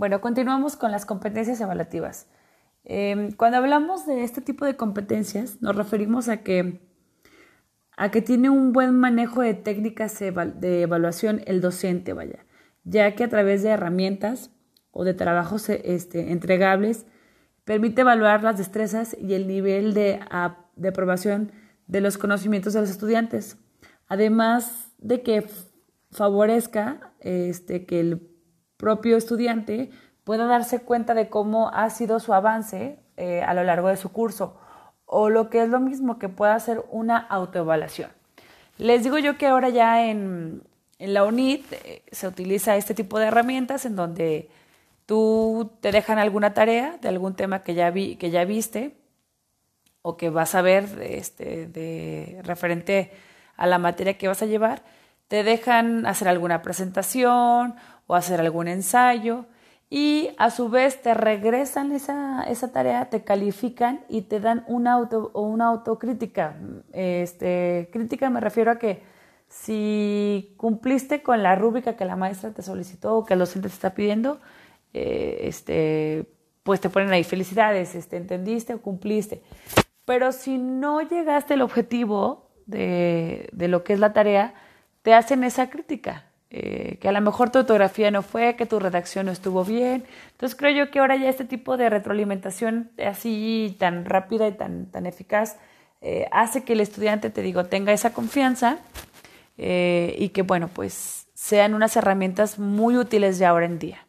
Bueno, continuamos con las competencias evaluativas. Em, cuando hablamos de este tipo de competencias, nos referimos a que, a que tiene un buen manejo de técnicas de evaluación el docente, vaya, ya que a través de herramientas o de trabajos este, entregables permite evaluar las destrezas y el nivel de, de aprobación de los conocimientos de los estudiantes, además de que favorezca este, que el propio estudiante pueda darse cuenta de cómo ha sido su avance eh, a lo largo de su curso o lo que es lo mismo que pueda hacer una autoevaluación. Les digo yo que ahora ya en, en la UNIT eh, se utiliza este tipo de herramientas en donde tú te dejan alguna tarea de algún tema que ya, vi, que ya viste o que vas a ver este, de, referente a la materia que vas a llevar, te dejan hacer alguna presentación o hacer algún ensayo y a su vez te regresan esa, esa tarea, te califican y te dan una, auto, una autocrítica. Este, crítica me refiero a que si cumpliste con la rúbrica que la maestra te solicitó o que el docente te está pidiendo, eh, este, pues te ponen ahí felicidades, este, entendiste o cumpliste. Pero si no llegaste al objetivo de, de lo que es la tarea, te hacen esa crítica. Eh, que a lo mejor tu ortografía no fue, que tu redacción no estuvo bien. Entonces creo yo que ahora ya este tipo de retroalimentación así tan rápida y tan, tan eficaz eh, hace que el estudiante, te digo, tenga esa confianza eh, y que, bueno, pues sean unas herramientas muy útiles de ahora en día.